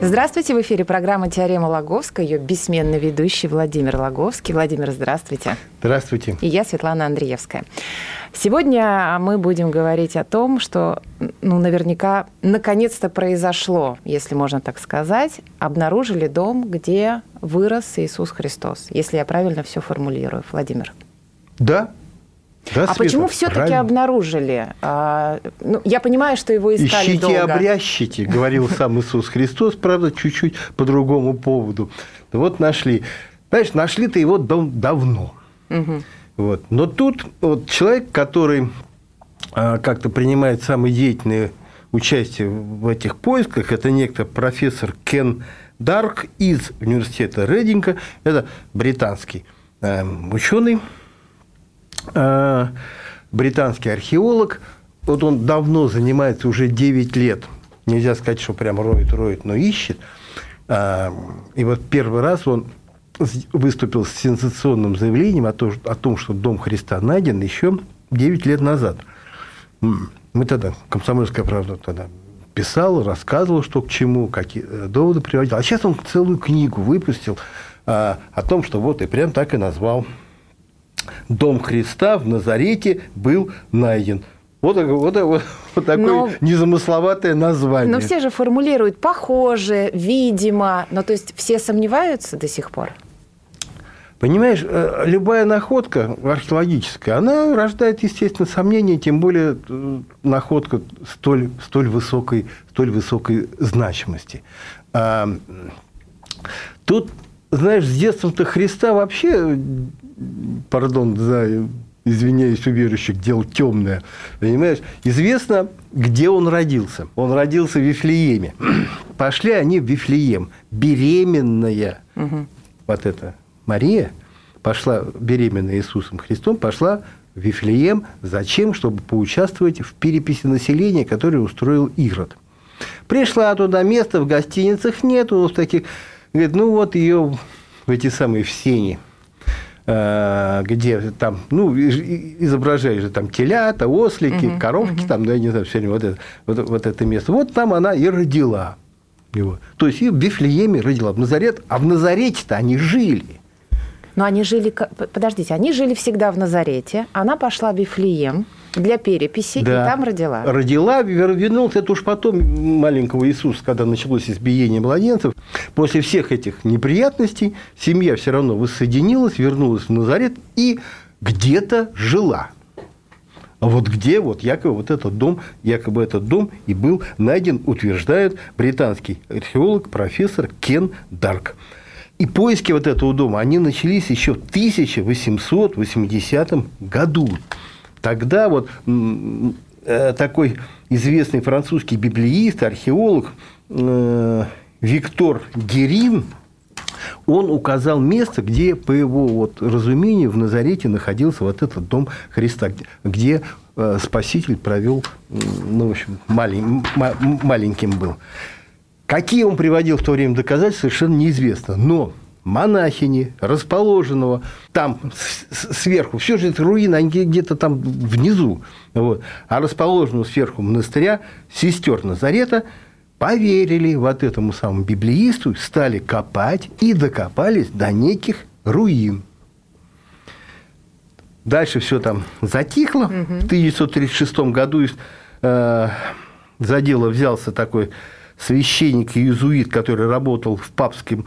Здравствуйте, в эфире программа «Теорема Лаговская», ее бессменный ведущий Владимир Лаговский. Владимир, здравствуйте. Здравствуйте. И я, Светлана Андреевская. Сегодня мы будем говорить о том, что, ну, наверняка, наконец-то произошло, если можно так сказать, обнаружили дом, где вырос Иисус Христос, если я правильно все формулирую, Владимир. Да. Да, а Света, почему все-таки обнаружили? А, ну, я понимаю, что его искали Ищите, долго. обрящите, говорил сам Иисус Христос, правда, чуть-чуть по другому поводу. Вот нашли. Понимаешь, нашли-то его дом давно. Вот. Но тут вот человек, который а, как-то принимает самое деятельное участие в этих поисках, это некто профессор Кен Дарк из университета Рединга, это британский ученый, а, британский археолог. Вот он давно занимается, уже 9 лет. Нельзя сказать, что прям роет, роет, но ищет. А, И вот первый раз он выступил с сенсационным заявлением о том, о том, что Дом Христа найден еще 9 лет назад. Мы тогда, комсомольская правда тогда писал, рассказывал, что к чему, какие э, доводы приводил. А сейчас он целую книгу выпустил о том, что вот и прям так и назвал. Дом Христа в Назарете был найден. Вот, такое- вот, вот, вот такое Но- незамысловатое название. Но все же формулируют похоже, видимо. Но то есть все сомневаются до сих пор? Понимаешь, э, любая находка археологическая, она рождает, естественно, сомнения, тем более э, находка столь, столь, высокой, столь высокой значимости. Тут, знаешь, с детством-то Христа вообще, пардон за, извиняюсь, у верующих, дело темное, понимаешь, известно, где он родился. Он родился в Вифлееме. Пошли они в Вифлеем, беременная, вот эта Мария, пошла, беременная Иисусом Христом, пошла в Вифлеем. Зачем? Чтобы поучаствовать в переписи населения, которую устроил Ирод. Пришла туда, места в гостиницах нету, в таких... Говорит, ну вот ее в эти самые в сени, э, где там, ну, изображали же там телята, ослики, коровки, там, да, я не знаю, все время вот это, вот, вот это место. Вот там она и родила его. То есть и в Вифлееме родила, в Назарет, а в Назарете-то они жили. Но они жили... Подождите, они жили всегда в Назарете. Она пошла в Вифлеем для переписи, Да. и там родила. Родила, вер- вернулся, это уж потом маленького Иисуса, когда началось избиение младенцев. После всех этих неприятностей семья все равно воссоединилась, вернулась в Назарет и где-то жила. А вот где, вот якобы вот этот дом, якобы этот дом и был найден, утверждает британский археолог, профессор Кен Дарк. И поиски вот этого дома, они начались еще в 1880 году. Тогда вот э, такой известный французский библеист, археолог э, Виктор Герин, он указал место, где, по его вот разумению, в Назарете находился вот этот дом Христа, где- э, Спаситель провел, ну, в общем, малень- ма- маленьким был. Какие он приводил в то время доказательства, совершенно неизвестно. Но монахини, расположенного там сверху, все же это руины, они где-то там внизу, вот, а расположенного сверху монастыря сестер Назарета поверили вот этому самому библеисту, стали копать и докопались до неких руин. Дальше все там затихло. В 1936 году э, за дело взялся такой священник и иезуит, который работал в папском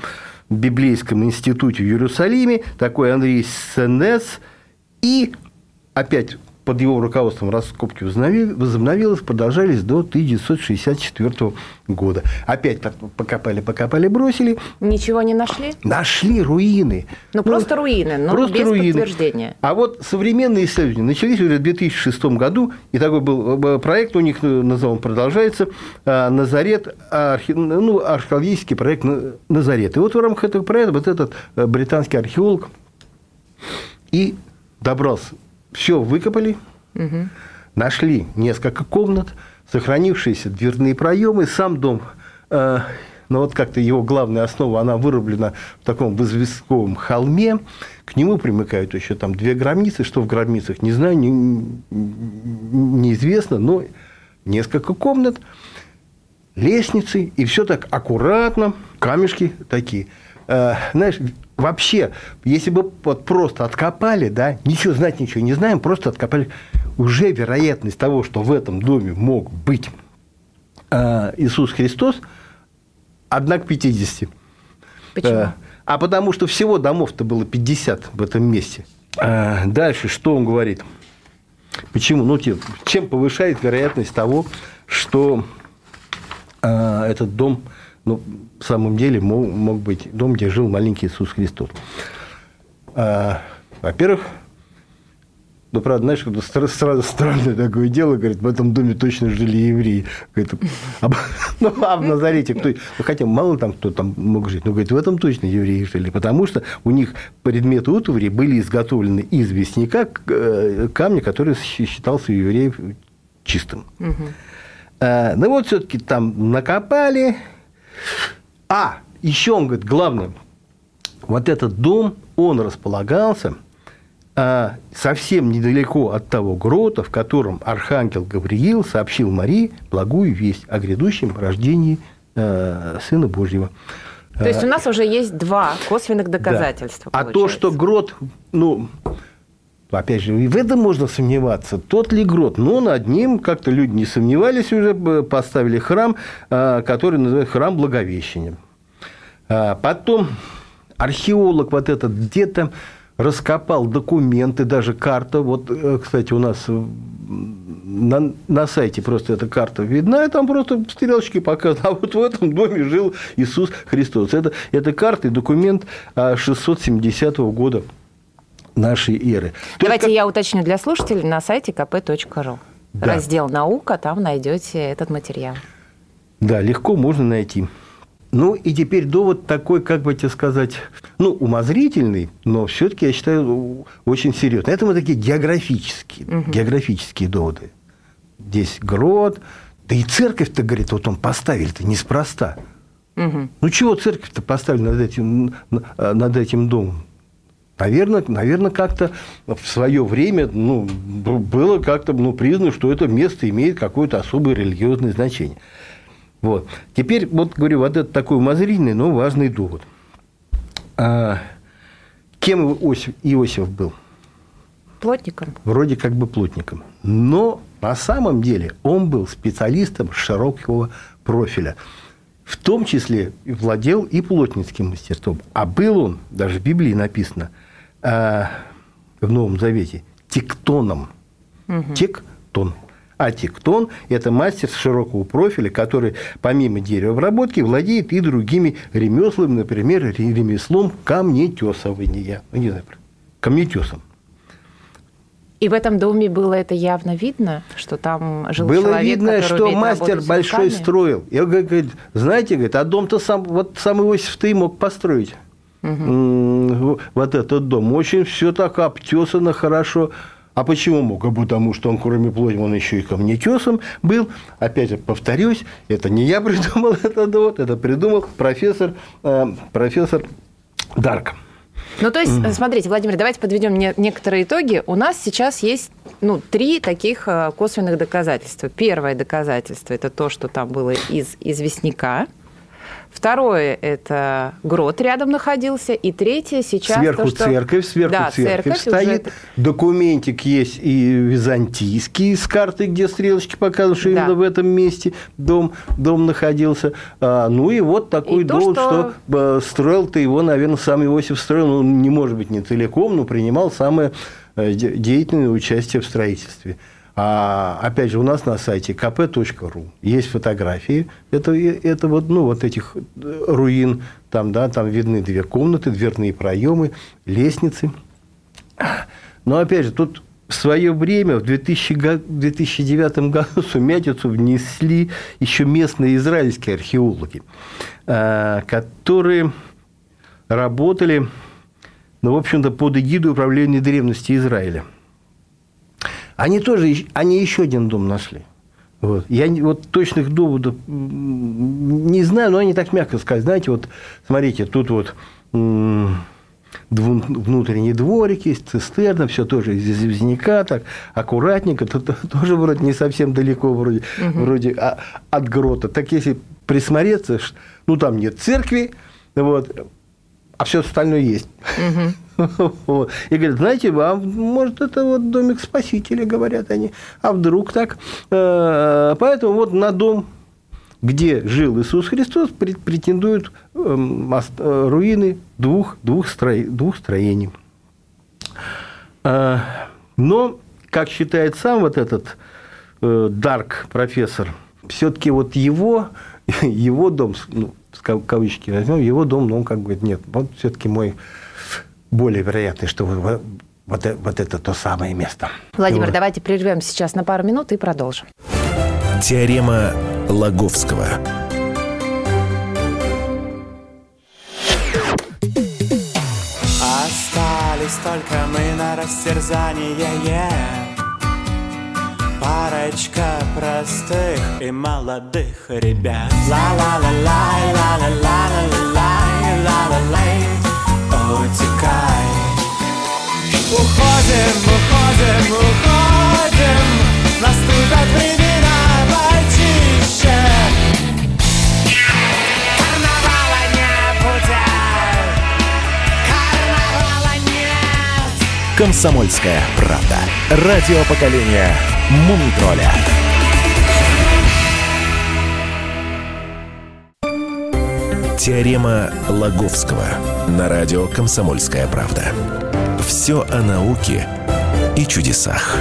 библейском институте в Иерусалиме, такой Андрей Сенес, и опять под его руководством раскопки возобнови- возобновились, продолжались до 1964 года. Опять так покопали, покопали, бросили. Ничего не нашли? Нашли руины. Ну, просто руины, но просто без руины. подтверждения. А вот современные исследования начались уже в 2006 году, и такой был э, проект у них, э, назовем, продолжается, э, «Назарет», архе- ну, археологический проект «На- «Назарет». И вот в рамках этого проекта вот этот э, британский археолог и добрался. Все выкопали, угу. нашли несколько комнат, сохранившиеся дверные проемы, сам дом э, но вот как-то его главная основа, она вырублена в таком возвестковом холме, к нему примыкают еще там две гробницы, что в гробницах, не знаю, не, неизвестно, но несколько комнат, лестницы, и все так аккуратно, камешки такие. Э, знаешь, вообще, если бы вот просто откопали, да, ничего знать ничего не знаем, просто откопали, уже вероятность того, что в этом доме мог быть э, Иисус Христос – одна к 50. Почему? Э, а потому что всего домов-то было 50 в этом месте. Э, дальше, что он говорит? Почему? Ну, чем повышает вероятность того, что э, этот дом, ну, в самом деле, мог, мог быть дом, где жил маленький Иисус Христос. Во-первых, ну, правда, знаешь, это сразу странное такое дело, говорит, в этом доме точно жили евреи. Говорит, а, ну, а в Назарете кто... Ну, хотя мало там кто там мог жить, но, говорит, в этом точно евреи жили, потому что у них предметы утвари были изготовлены из вестника э, камня, который считался у евреев чистым. Угу. А, ну, вот все-таки там накопали. А, еще он говорит, главное, вот этот дом, он располагался – а совсем недалеко от того грота, в котором архангел Гавриил сообщил Марии благую весть о грядущем рождении э, Сына Божьего. То есть у нас уже есть два косвенных доказательства. Да. А то, что грот, ну, опять же, и в этом можно сомневаться. Тот ли грот? Но над ним как-то люди не сомневались уже, поставили храм, э, который называется храм Благовещения. А потом археолог вот этот где-то раскопал документы, даже карта. Вот, э, кстати, у нас на, на сайте просто эта карта видна, и там просто стрелочки показывают. А вот в этом доме жил Иисус Христос. Это, это карта и документ 670 года нашей эры. Давайте есть, я уточню для слушателей на сайте kp.ru. Да. Раздел «Наука», там найдете этот материал. Да, легко можно найти. Ну, и теперь довод такой, как бы тебе сказать, ну, умозрительный, но все-таки, я считаю, очень серьезный. Это мы такие географические, угу. географические доводы. Здесь грот, да и церковь-то, говорит, вот он поставили-то неспроста. Угу. Ну, чего церковь-то поставили над этим, над этим домом? Наверное, наверное как-то в свое время ну, было как-то ну, признано, что это место имеет какое-то особое религиозное значение. Вот. Теперь, вот говорю, вот это такой умозрительный, но важный довод. А, кем Иосиф, Иосиф был? Плотником. Вроде как бы плотником. Но на самом деле он был специалистом широкого профиля. В том числе владел и плотницким мастерством. А был он, даже в Библии написано, а, в Новом Завете, тектоном. Угу. Тектон. А тектон – это мастер широкого профиля, который помимо деревообработки владеет и другими ремеслами, например, ремеслом камнетесования. Ну, не знаю, камнетесом. И в этом доме было это явно видно, что там жил было человек, видно, что мастер большой руками? строил. Я говорю, знаете, говорит, а дом-то сам, вот сам Иосиф-то и мог построить. Угу. Вот этот дом. Очень все так обтесано хорошо. А почему мог? А потому что он, кроме плоти, он еще и камнетесом был. Опять же, повторюсь, это не я придумал этот довод, это придумал профессор, э, профессор Дарк. Ну, то есть, mm. смотрите, Владимир, давайте подведем некоторые итоги. У нас сейчас есть ну, три таких э, косвенных доказательства. Первое доказательство – это то, что там было из известняка. Второе – это грот рядом находился. И третье сейчас Сверху то, что... церковь, сверху да, церковь, церковь стоит. Уже... Документик есть и византийский с картой, где стрелочки показывают, что да. именно в этом месте дом, дом находился. А, ну и вот такой и дом, то, что, что э, строил-то его, наверное, сам Иосиф строил. Ну, не может быть не целиком, но принимал самое э, деятельное участие в строительстве. А опять же, у нас на сайте kp.ru есть фотографии. Это, это вот, ну, вот этих э, руин. Там, да, там видны две комнаты, дверные проемы, лестницы. Но опять же, тут в свое время, в 2000, 2009 году, сумятицу внесли еще местные израильские археологи, э, которые работали ну, в общем-то, под эгидой управления древности Израиля. Они тоже, они еще один дом нашли. Вот. Я вот точных доводов не знаю, но они так мягко сказали. Знаете, вот смотрите, тут вот внутренний дворик есть, цистерна, все тоже из известняка, так аккуратненько, тут тоже вроде не совсем далеко вроде, угу. вроде а, от грота. Так если присмотреться, ну там нет церкви, вот, а все остальное есть. Угу. И говорят, знаете, а может, это вот домик спасителя, говорят они. А вдруг так? Э, поэтому вот на дом где жил Иисус Христос, претендуют эм, э, руины двух, двух, стро, двух строений. Но, как считает сам вот этот э, Дарк профессор, все-таки вот его, его дом, ну, кавычки возьмем, его дом, ну, он как бы нет, вот все-таки мой более вероятный, что вот, вот, вот это то самое место. Владимир, вот. давайте прервем сейчас на пару минут и продолжим. Теорема Лаговского. Остались только мы на растерзание Парочка простых и молодых ребят Ла-ла-ла-лай, ла-ла-ла-ла-ла-лай, ла-ла-лай Утекай Уходим, уходим, уходим Наступят времена почище Карнавала не Карнавала нет Комсомольская правда. Радио поколения Мумитроля. Теорема Лаговского на радио «Комсомольская правда». Все о науке и чудесах.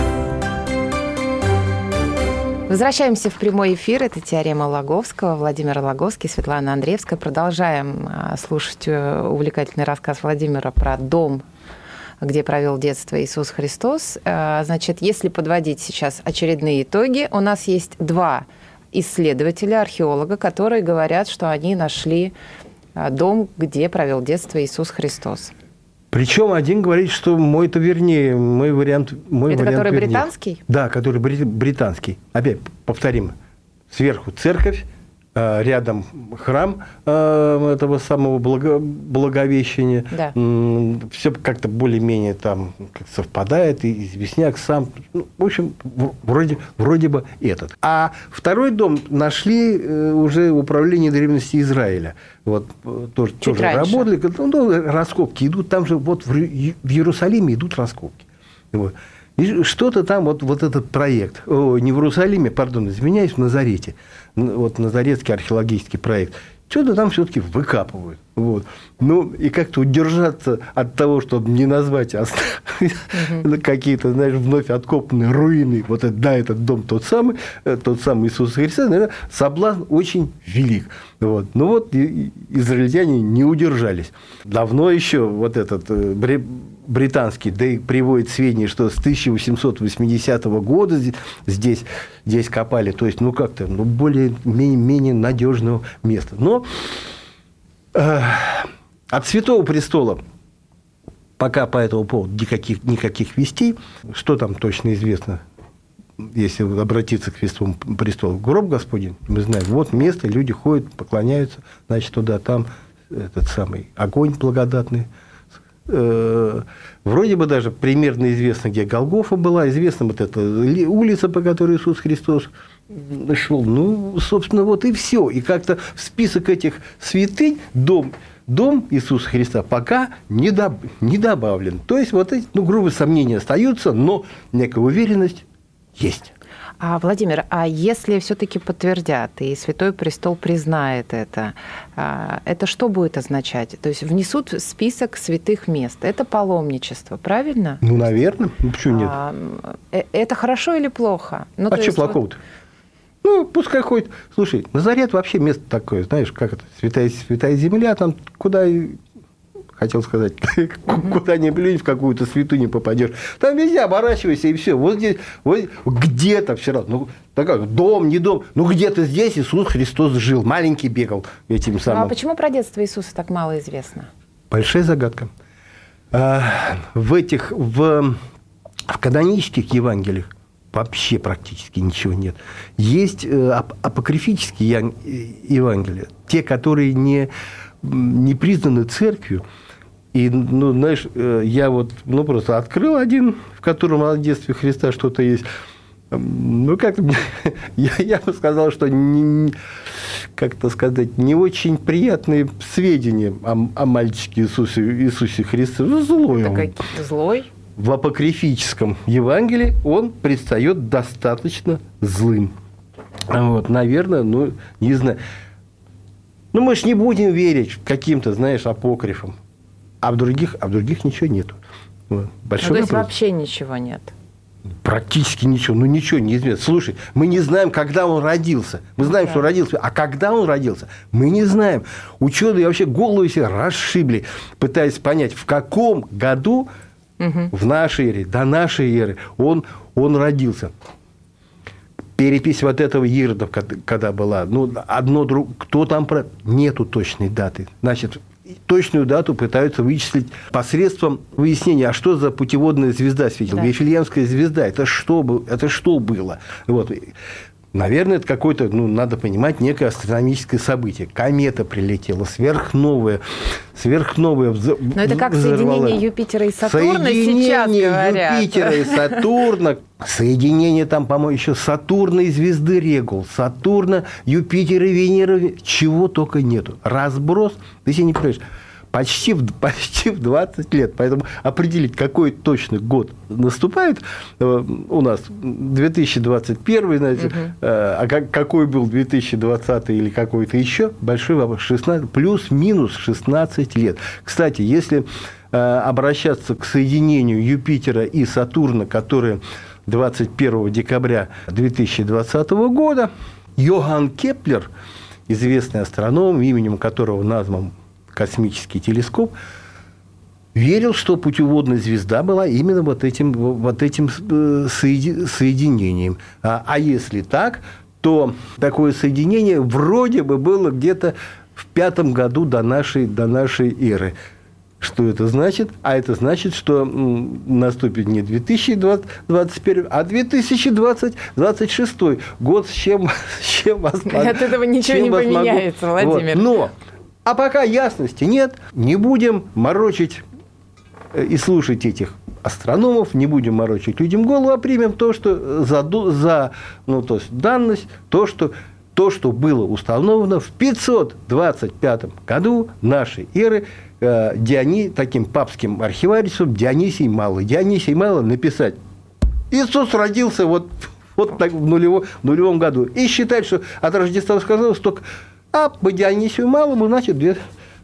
Возвращаемся в прямой эфир. Это теорема Лаговского. Владимир Лаговский, Светлана Андреевская. Продолжаем а, слушать э, увлекательный рассказ Владимира про дом где провел детство Иисус Христос. А, значит, если подводить сейчас очередные итоги, у нас есть два исследователя, археолога, которые говорят, что они нашли а, дом, где провел детство Иисус Христос. Причем один говорит, что мой это вернее, мой вариант... Мой это вариант который вернее. британский? Да, который британский. Опять повторим. Сверху церковь, рядом храм э, этого самого благо, Благовещения. Да. Все как-то более-менее там совпадает, и известняк сам. Ну, в общем, вроде, вроде бы этот. А второй дом нашли э, уже в управлении древности Израиля. Вот тоже, тоже работали. Ну, раскопки идут. Там же вот в Иерусалиме идут раскопки. Вот. И что-то там, вот, вот этот проект, о, не в Иерусалиме, пардон, извиняюсь, в Назарете, вот Назаретский археологический проект, что-то там все-таки выкапывают. Вот. Ну, и как-то удержаться от того, чтобы не назвать а какие-то, знаешь, вновь откопанные руины, вот это, да, этот дом тот самый, э, тот самый Иисус Христос, наверное, соблазн очень велик. Вот. Ну вот израильтяне не удержались. Давно еще вот этот э, британский, да и приводит сведения, что с 1880 года здесь, здесь копали, то есть, ну, как-то, ну, более-менее менее надежного места. Но э, от Святого Престола пока по этому поводу никаких, никаких вестей, что там точно известно, если обратиться к Святому Престолу, гроб Господень, мы знаем, вот место, люди ходят, поклоняются, значит, туда, там этот самый огонь благодатный, вроде бы даже примерно известно, где Голгофа была, известна вот эта улица, по которой Иисус Христос шел. Ну, собственно, вот и все. И как-то в список этих святынь дом дом Иисуса Христа пока не, доб, не добавлен. То есть, вот эти, ну, грубые сомнения остаются, но некая уверенность есть. А, Владимир, а если все-таки подтвердят и Святой Престол признает это, а, это что будет означать? То есть внесут в список святых мест. Это паломничество, правильно? Ну, наверное. Ну, почему нет? А, э, это хорошо или плохо? Ну, а что плохого-то? Вот... Ну, пускай ходит. Слушай, Назарет вообще место такое, знаешь, как это, святая, святая земля, там куда хотел сказать, куда ни плюнь, в какую-то святыню попадешь. Там везде оборачивайся, и все. Вот здесь, вот где-то вчера, ну, такой дом, не дом, ну, где-то здесь Иисус Христос жил, маленький бегал этим самым. Ну, а почему про детство Иисуса так мало известно? Большая загадка. А, в этих, в, в канонических Евангелиях вообще практически ничего нет. Есть э, ап- апокрифические э, Евангелия, те, которые не, не признаны церковью. И, ну, знаешь, э, я вот, ну, просто открыл один, в котором о детстве Христа что-то есть. Ну, как мне- я, я бы сказал, что не, как-то сказать, не очень приятные сведения о, о мальчике Иисусе, Иисусе Христе. Ну, злой он. злой. В апокрифическом Евангелии он предстает достаточно злым. Вот, наверное, ну, не знаю. Ну, мы ж не будем верить каким-то, знаешь, апокрифам. А в других, а в других ничего нету. Вот. Ну, Большой то есть вопрос. вообще ничего нет. Практически ничего. Ну, ничего не известно. Слушай, мы не знаем, когда он родился. Мы знаем, Да. что родился. А когда он родился, мы не знаем. Ученые вообще голову себе расшибли, пытаясь понять, в каком году в нашей эре, до нашей эры он, он родился. Перепись вот этого Иродов, когда была, ну, одно друг, кто там про... Нету точной даты. Значит, точную дату пытаются вычислить посредством выяснения, а что за путеводная звезда светила. Да. Вифлеемская звезда, это что, это что было? Вот. Наверное, это какое-то, ну, надо понимать, некое астрономическое событие. Комета прилетела, сверхновая, сверхновая вза- Но это как взорвала. соединение Юпитера и Сатурна сейчас Соединение говорят. Юпитера и Сатурна. Соединение там, по-моему, еще Сатурна и звезды Регул. Сатурна, Юпитера и Венеры. Чего только нету. Разброс. Ты себе не понимаешь. Почти в, почти в 20 лет. Поэтому определить, какой точно год наступает э, у нас 2021, знаете, э, а как- какой был 2020 или какой-то еще, большой вопрос. 16, плюс-минус 16 лет. Кстати, если э, обращаться к соединению Юпитера и Сатурна, которые 21 декабря 2020 года, Йоганн Кеплер, известный астроном, именем которого назван космический телескоп, верил, что путеводная звезда была именно вот этим, вот этим э, соеди- соединением. А, а если так, то такое соединение вроде бы было где-то в пятом году до нашей, до нашей эры. Что это значит? А это значит, что наступит не 2021, а 2026 год, с чем, с чем вас... От этого ничего не вас могу- поменяется, Владимир. Вот. Но, а пока ясности нет, не будем морочить э, и слушать этих астрономов, не будем морочить людям голову, а примем то, что за, ду- за ну, то есть данность, то, что то, что было установлено в 525 году нашей эры э, Диони, таким папским архивариусом Дионисий Малый. Дионисий Малый написать Иисус родился вот, вот так в, нулево- в нулевом году. И считать, что от Рождества сказалось только, а по Дионисию Малому, значит, две-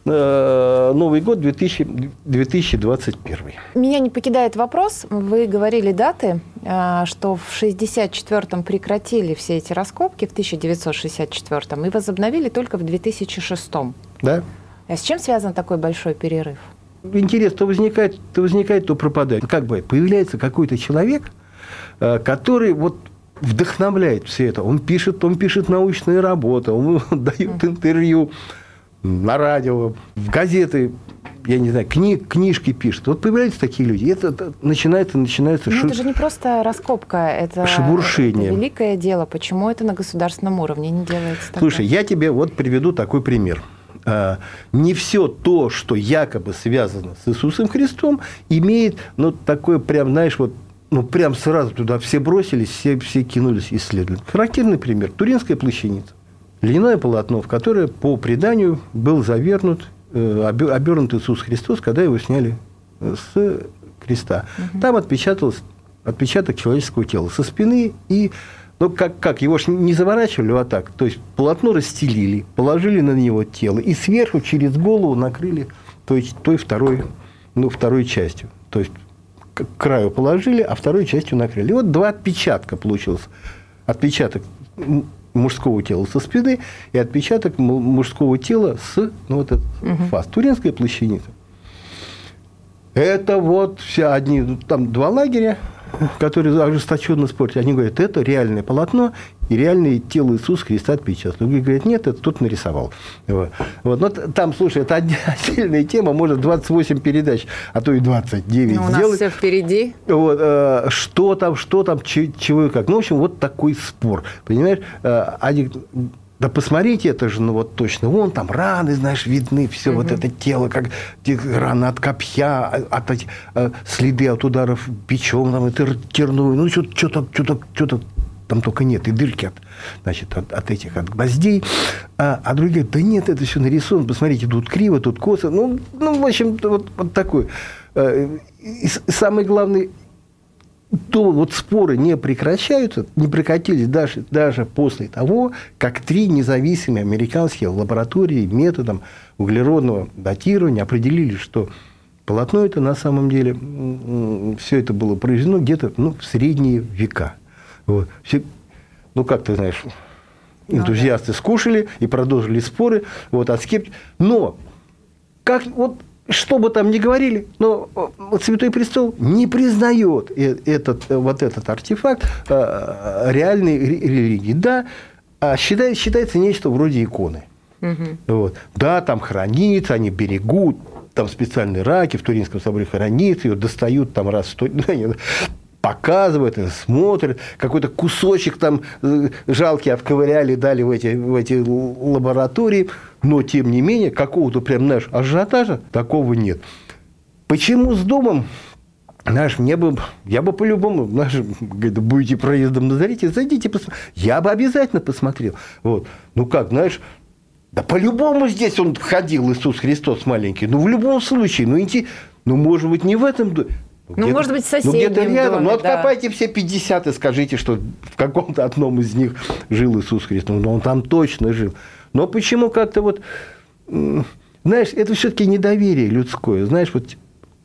э, Новый год 2000, 2021. Меня не покидает вопрос. Вы говорили даты, а, что в 64-м прекратили все эти раскопки, в 1964-м, и возобновили только в 2006-м. Да? А с чем связан такой большой перерыв? интерес то возникает, то возникает, то пропадает. Как бы появляется какой-то человек, э, который вот вдохновляет все это. Он пишет, он пишет научные работы, он дает интервью на радио, в газеты, я не знаю, кни, книжки пишет. Вот появляются такие люди. И это, это начинается, начинается Ну, шу- это же не просто раскопка, это, Шебуршение. это великое дело. Почему это на государственном уровне не делается тогда? Слушай, я тебе вот приведу такой пример. А, Не все то, что якобы связано с Иисусом Христом, имеет, ну, такое прям, знаешь, вот, ну, прям сразу туда все бросились, все, все кинулись исследовать. Характерный пример. Туринская плащаница. Льняное полотно, в которое, по преданию, был завернут, э, обе- обернут Иисус Христос, когда его сняли э, с креста. Там отпечатался отпечаток человеческого тела со спины и ну, как, как, его ж не заворачивали вот так. То есть, полотно расстелили, положили на него тело и сверху через голову накрыли той, той второй, ну, второй частью. То есть, к краю положили, а второй частью накрыли. И вот два отпечатка получилось. Отпечаток мужского тела со спины и отпечаток мужского тела с ну, вот этот фас. Туринская плащаница. Это вот все одни, там два лагеря, которые ожесточенно спорят, они говорят, это реальное полотно и реальное тело Иисуса Христа отпечатано. Другие говорят, нет, это тут нарисовал. Вот. Вот. Но там, слушай, это отдельная тема, может 28 передач, а то и 29 Ну, у нас сделать. все впереди. Вот, э, что там, что там, че- чего и как. Ну, в общем, вот такой спор. Понимаешь, Э, они да посмотрите, это же, ну вот точно, вон там раны, знаешь, видны, все вот это тело, как те раны от копья, от этих, э, следы от ударов бичом, там, это терновый, ну, что-то, что-то, что-то там только нет, и дырки от, значит, от, от этих, от гвоздей. А, а другие говорят, да нет, это все нарисовано, посмотрите, тут криво, тут косо. Ну, ну в общем, вот, вот такой. Э, И, самый главный, то вот споры не прекращаются, не прекратились даже, даже после того, как три независимые американские лаборатории методом углеродного датирования определили, что полотно это на самом деле, все это было произведено где-то ну, в средние века. Вот. Все- ну, как ты знаешь, энтузиасты скушали и продолжили споры, вот, а скепти- Но как вот что бы там ни говорили, но э, Святой Престол не признает э- этот, э, вот этот артефакт реальной ре- религии. Да, а считает, считается нечто вроде иконы. Вот. Да, там хранится, они берегут, там специальные раки в Туринском соборе хранится, ее достают там раз в сто... показывают, смотрят, какой-то кусочек там э, жалкий отковыряли, дали в эти, в эти лаборатории, но тем не менее какого-то прям, знаешь, ажиотажа такого нет. Почему с домом знаешь, мне бы, я бы по-любому, знаешь, будете проездом на Зарите, зайдите, посмотрите. Я бы обязательно посмотрел. Вот. Ну как, знаешь, да по-любому здесь он ходил, Иисус Христос маленький. Ну, в любом случае, ну, идти, ну, может быть, не в этом доме. Где-то- может быть, в Ну, где-то рядом. доме, ну, да. откопайте все 50 и скажите, что в каком-то одном из них жил Иисус Христос. Ну, он там точно жил. Но почему как-то вот... Знаешь, это все-таки недоверие людское. Знаешь, вот,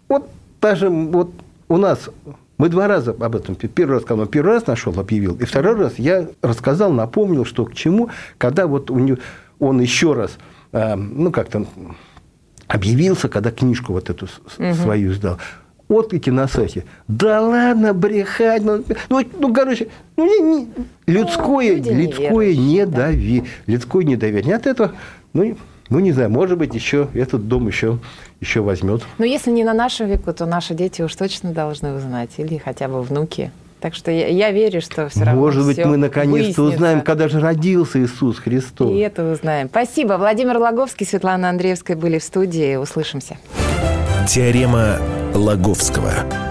вот даже вот у нас... Мы два раза об этом, первый раз, когда он первый раз нашел, объявил, и второй раз я рассказал, напомнил, что к чему, когда вот у него, он еще раз, э, ну, как-то объявился, когда книжку вот эту с- свою сдал. Отклики на сайте. Да ладно, брехать. Ну, ну, ну, короче, ну, не- не- людское, люди людское да. недоверие. Людское недоверие. Не от этого, ну, ну, не знаю, может быть, еще этот дом еще, еще возьмет. Но если не на нашем веку, то наши дети уж точно должны узнать, или хотя бы внуки. Так что я, я верю, что все равно Может быть, мы наконец-то узнаем, когда же родился Иисус Христос. И это узнаем. Спасибо. Владимир Логовский, Светлана Андреевская были в студии. Услышимся. Теорема Лаговского.